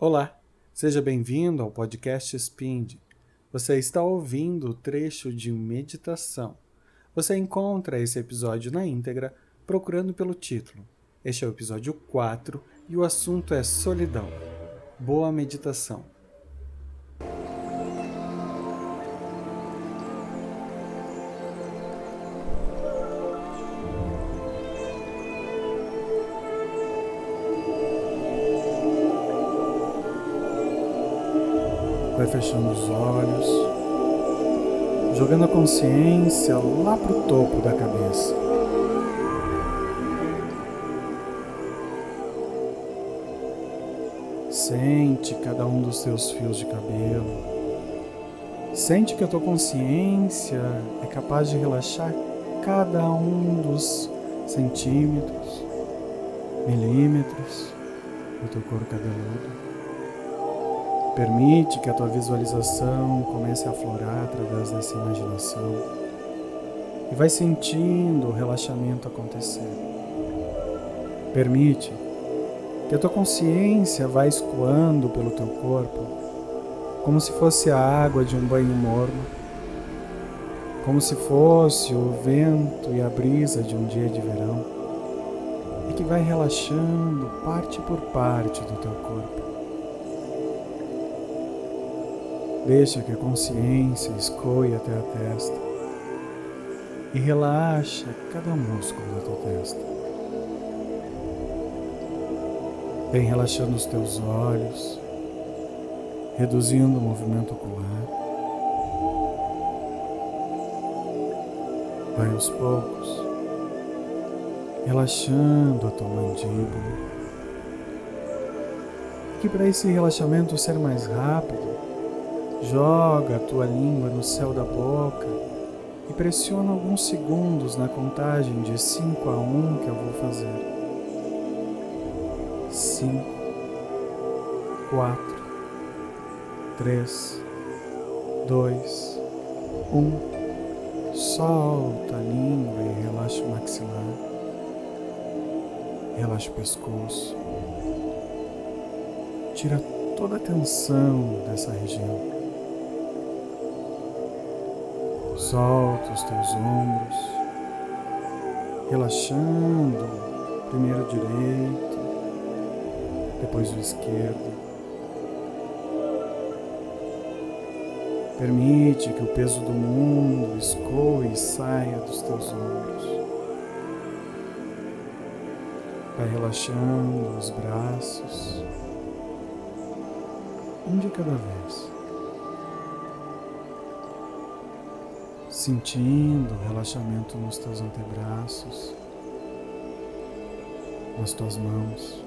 Olá, seja bem-vindo ao podcast Spind. Você está ouvindo o trecho de meditação. Você encontra esse episódio na íntegra procurando pelo título. Este é o episódio 4 e o assunto é solidão. Boa meditação. Fechando os olhos, jogando a consciência lá para o topo da cabeça. Sente cada um dos seus fios de cabelo. Sente que a tua consciência é capaz de relaxar cada um dos centímetros, milímetros do teu couro cabeludo. Permite que a tua visualização comece a aflorar através dessa imaginação e vai sentindo o relaxamento acontecer. Permite que a tua consciência vá escoando pelo teu corpo como se fosse a água de um banho morno, como se fosse o vento e a brisa de um dia de verão, e que vai relaxando parte por parte do teu corpo. Deixa que a consciência escoe até a testa e relaxa cada músculo da tua testa. Vem relaxando os teus olhos, reduzindo o movimento ocular. Vai aos poucos, relaxando a tua mandíbula. Que para esse relaxamento ser mais rápido, Joga a tua língua no céu da boca e pressiona alguns segundos na contagem de 5 a 1 um que eu vou fazer. 5, 4, 3, 2, 1. Solta a língua e relaxa o maxilar. Relaxa o pescoço. Tira toda a tensão dessa região. Solta os teus ombros, relaxando primeiro o direito, depois o esquerdo. Permite que o peso do mundo escoe e saia dos teus ombros. Vai relaxando os braços, um de cada vez. Sentindo o relaxamento nos teus antebraços, nas tuas mãos.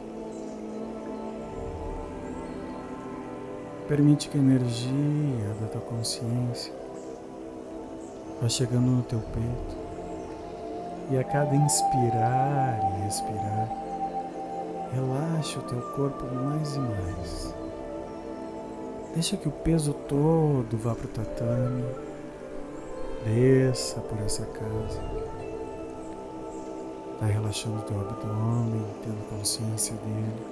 Permite que a energia da tua consciência vá chegando no teu peito e a cada inspirar e expirar, relaxa o teu corpo mais e mais. Deixa que o peso todo vá para o tatame Desça por essa casa. Vai relaxando teu abdômen, tendo consciência dele.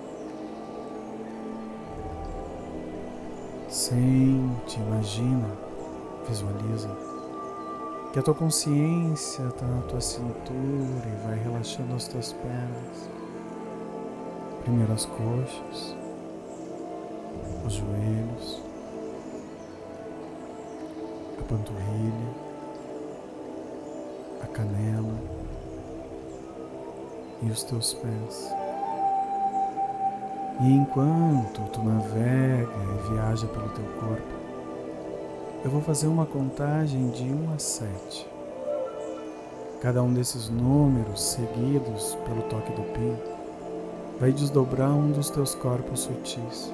Sente, imagina, visualiza que a tua consciência está na tua cintura e vai relaxando as tuas pernas. Primeiro as coxas, os joelhos, a panturrilha a canela e os teus pés. E enquanto tu navega e viaja pelo teu corpo, eu vou fazer uma contagem de 1 a 7. Cada um desses números seguidos pelo toque do pi vai desdobrar um dos teus corpos sutis,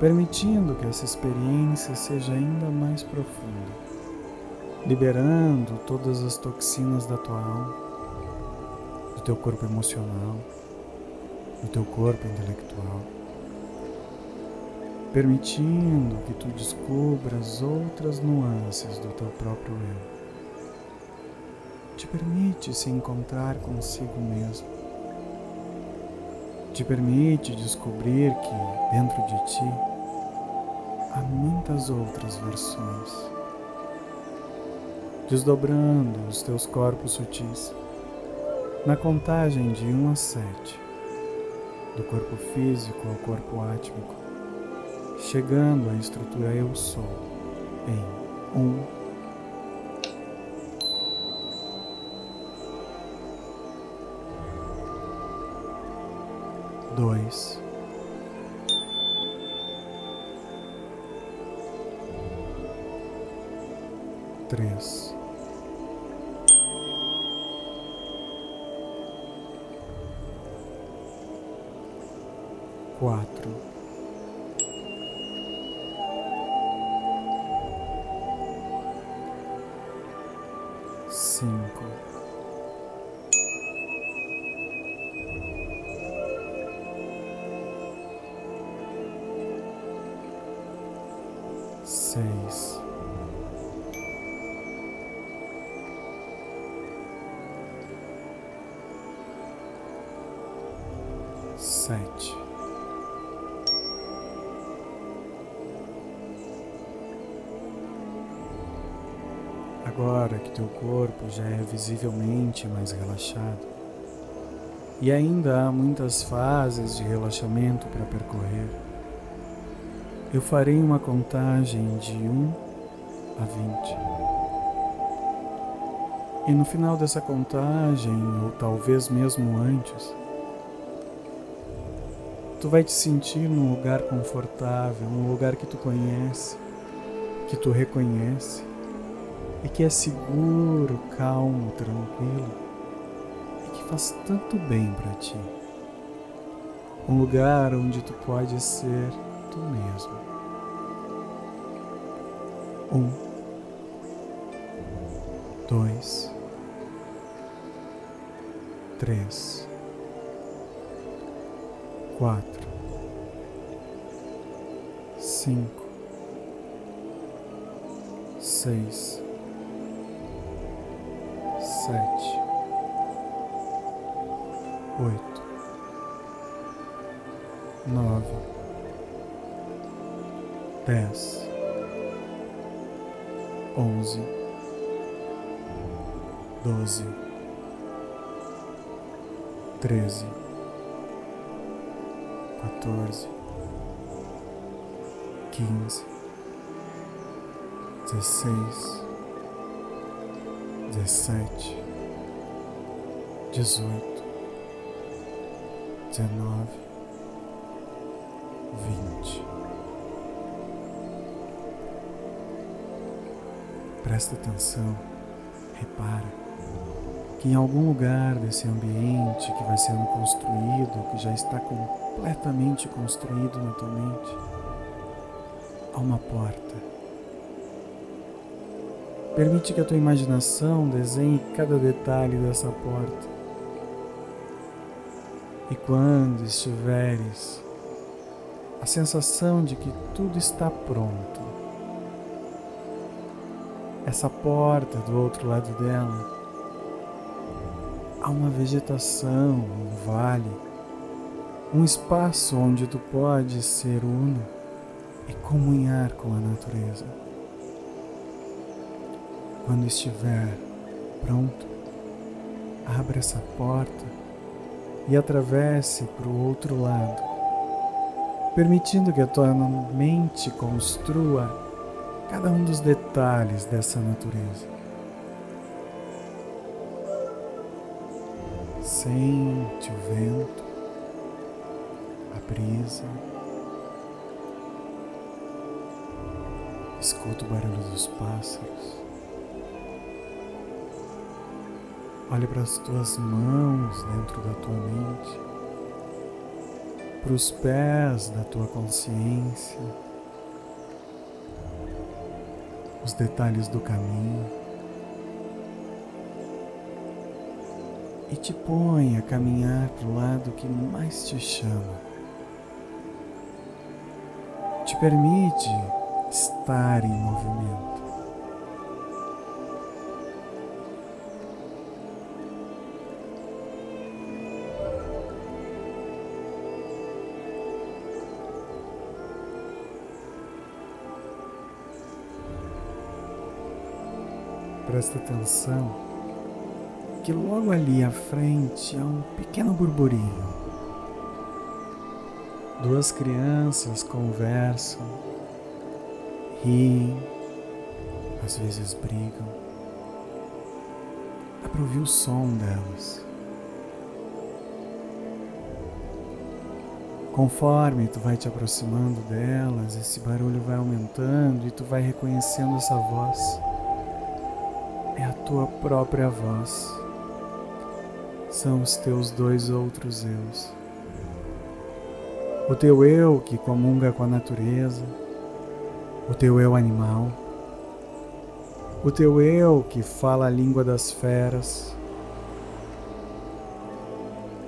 permitindo que essa experiência seja ainda mais profunda liberando todas as toxinas da tua alma, do teu corpo emocional, do teu corpo intelectual, permitindo que tu descubras outras nuances do teu próprio eu. Te permite se encontrar consigo mesmo. te permite descobrir que dentro de ti há muitas outras versões, desdobrando os teus corpos sutis na contagem de 1 a 7, do corpo físico ao corpo átmico, chegando à estrutura Eu Sou em 1, dois, três, quatro, agora que teu corpo já é visivelmente mais relaxado e ainda há muitas fases de relaxamento para percorrer eu farei uma contagem de 1 a 20. E no final dessa contagem, ou talvez mesmo antes, tu vai te sentir num lugar confortável, um lugar que tu conhece, que tu reconhece e que é seguro, calmo, tranquilo e que faz tanto bem para ti. Um lugar onde tu pode ser tu mesmo. Um, dois, três, quatro, cinco, seis, onze, doze, treze, quatorze, quinze, dezesseis, dezessete, dezoito, dezenove, vinte. Presta atenção, repara que em algum lugar desse ambiente que vai sendo construído, que já está completamente construído na tua mente, há uma porta. Permite que a tua imaginação desenhe cada detalhe dessa porta. E quando estiveres, a sensação de que tudo está pronto, essa porta do outro lado dela, há uma vegetação, um vale, um espaço onde tu pode ser uno e comunhar com a natureza. Quando estiver pronto, abra essa porta e atravesse para o outro lado, permitindo que a tua mente construa cada um dos detalhes dessa natureza. Sente o vento, a brisa, escuta o barulho dos pássaros. Olhe para as tuas mãos dentro da tua mente, para os pés da tua consciência. Os detalhes do caminho e te põe a caminhar para o lado que mais te chama. Te permite estar em movimento. Presta atenção que logo ali à frente há um pequeno burburinho. Duas crianças conversam, riem, às vezes brigam. Dá para ouvir o som delas. Conforme tu vai te aproximando delas, esse barulho vai aumentando e tu vai reconhecendo essa voz. É a tua própria voz. São os teus dois outros eus. O teu eu que comunga com a natureza, o teu eu animal, o teu eu que fala a língua das feras,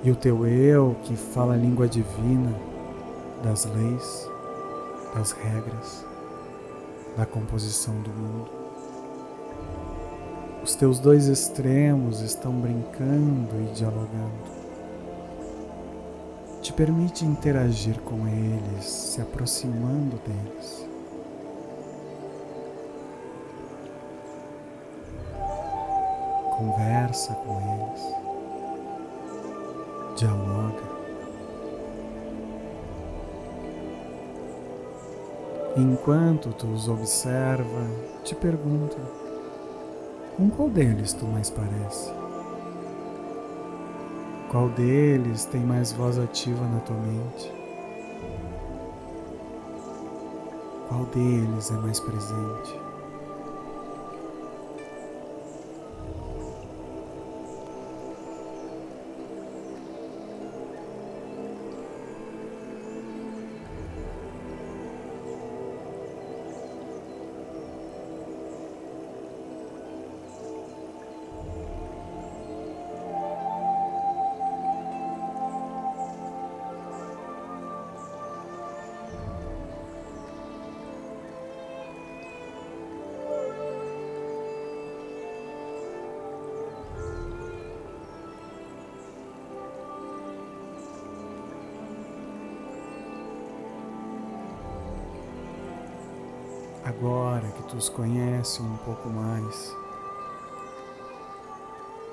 e o teu eu que fala a língua divina das leis, das regras, da composição do mundo. Os teus dois extremos estão brincando e dialogando. Te permite interagir com eles, se aproximando deles. Conversa com eles dialoga. Enquanto tu os observa, te pergunta: com qual deles tu mais parece? Qual deles tem mais voz ativa na tua mente? Qual deles é mais presente? Agora que tu os conhece um pouco mais,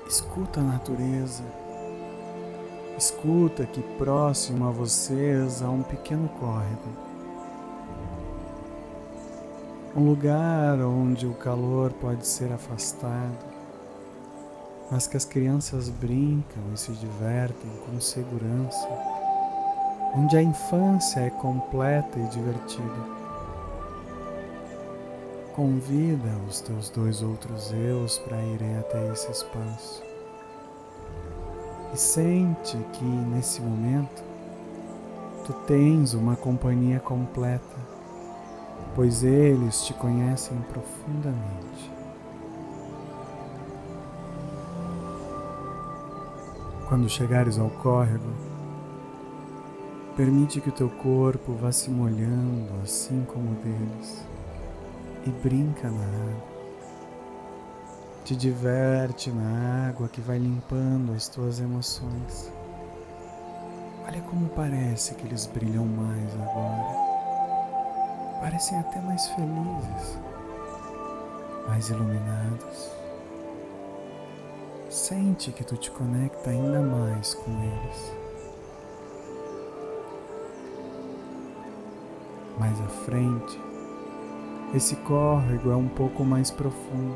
escuta a natureza. Escuta que próximo a vocês há um pequeno córrego. Um lugar onde o calor pode ser afastado, mas que as crianças brincam e se divertem com segurança, onde a infância é completa e divertida. Convida os teus dois outros eus para irem até esse espaço. E sente que nesse momento tu tens uma companhia completa, pois eles te conhecem profundamente. Quando chegares ao córrego, permite que o teu corpo vá se molhando assim como o deles e brinca na água. Te diverte na água que vai limpando as tuas emoções. Olha como parece que eles brilham mais agora. Parecem até mais felizes, mais iluminados. Sente que tu te conecta ainda mais com eles. Mais à frente, esse córrego é um pouco mais profundo.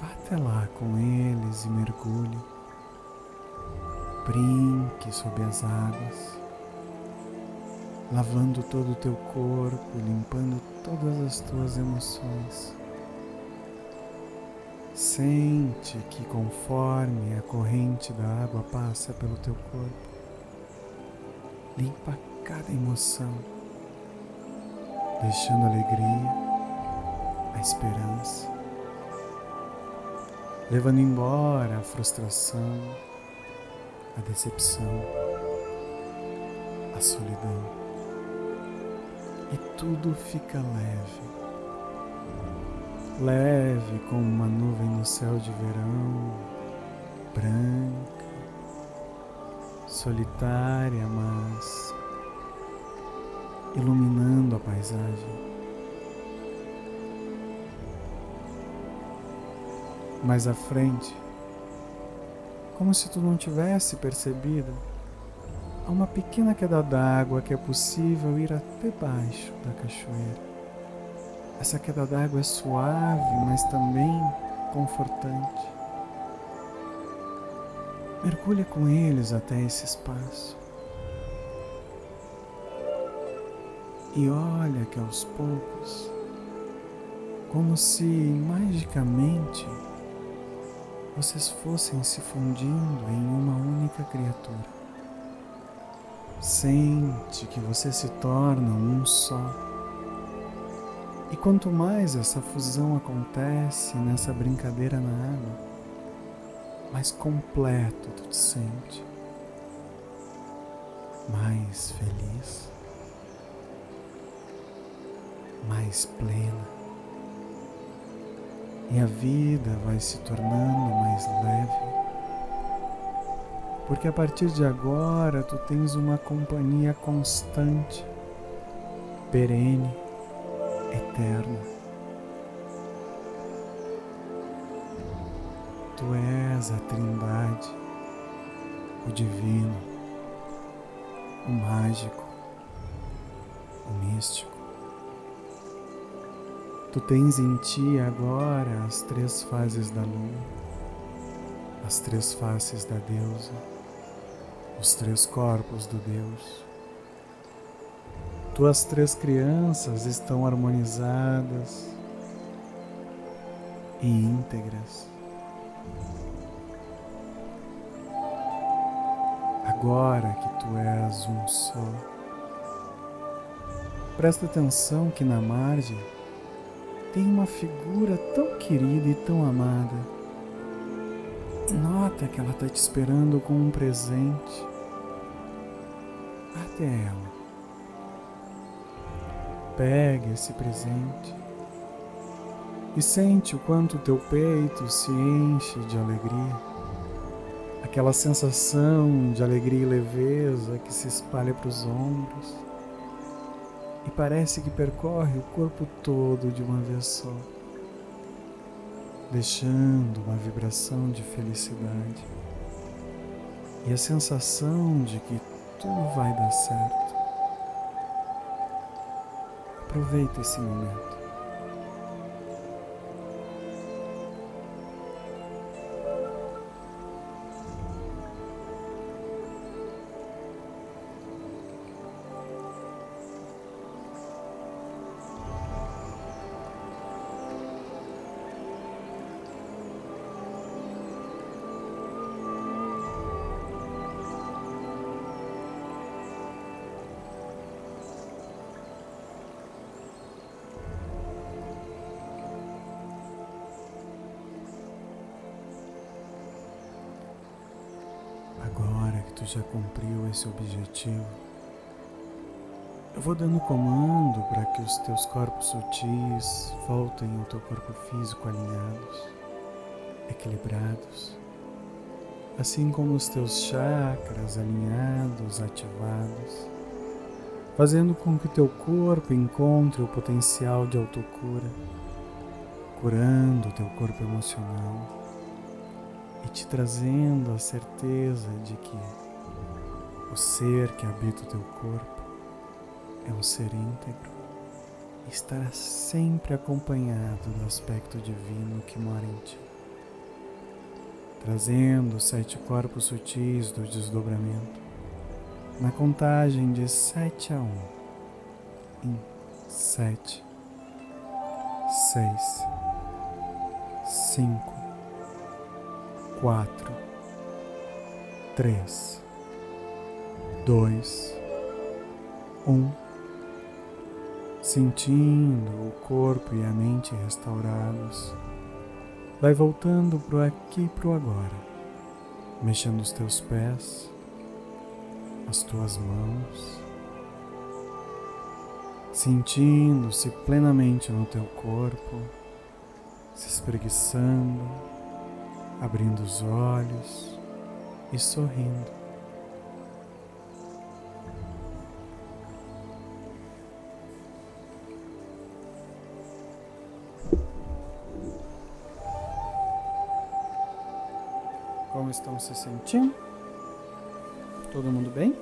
Vá até lá com eles e mergulhe. Brinque sob as águas, lavando todo o teu corpo, limpando todas as tuas emoções. Sente que conforme a corrente da água passa pelo teu corpo, limpa cada emoção deixando a alegria, a esperança, levando embora a frustração, a decepção, a solidão. E tudo fica leve. Leve como uma nuvem no céu de verão, branca, solitária, mas iluminando a paisagem. mais à frente, como se tu não tivesse percebido, há uma pequena queda d'água que é possível ir até baixo da cachoeira. Essa queda d'água é suave, mas também confortante. Mergulha com eles até esse espaço. E olha que aos poucos, como se magicamente vocês fossem se fundindo em uma única criatura. Sente que você se torna um só. E quanto mais essa fusão acontece nessa brincadeira na água, mais completo tu te sente, mais feliz, mais plena e a vida vai se tornando mais leve. Porque a partir de agora tu tens uma companhia constante, perene, eterna. Tu és a Trindade, o Divino, o Mágico, o Místico. Tu tens em ti agora as três fases da lua, as três faces da deusa, os três corpos do Deus. Tuas três crianças estão harmonizadas e íntegras. Agora que tu és um só, presta atenção que na margem tem uma figura tão querida e tão amada. Nota que ela está te esperando com um presente. Até ela. Pegue esse presente e sente o quanto teu peito se enche de alegria. Aquela sensação de alegria e leveza que se espalha para os ombros e parece que percorre o corpo todo de uma vez só, deixando uma vibração de felicidade e a sensação de que tudo vai dar certo. Aproveita esse momento. Tu já cumpriu esse objetivo, eu vou dando comando para que os teus corpos sutis voltem ao teu corpo físico alinhados, equilibrados, assim como os teus chakras alinhados, ativados, fazendo com que o teu corpo encontre o potencial de autocura, curando o teu corpo emocional e te trazendo a certeza de que o ser que habita o teu corpo é um ser íntegro e estará sempre acompanhado do aspecto divino que mora em ti, trazendo os sete corpos sutis do desdobramento na contagem de sete a um, em sete, seis, cinco, quatro, três dois, um, sentindo o corpo e a mente restaurados, vai voltando pro aqui e pro agora, mexendo os teus pés, as tuas mãos, sentindo-se plenamente no teu corpo, se espreguiçando, abrindo os olhos e sorrindo. Estão se sentindo? Todo mundo bem?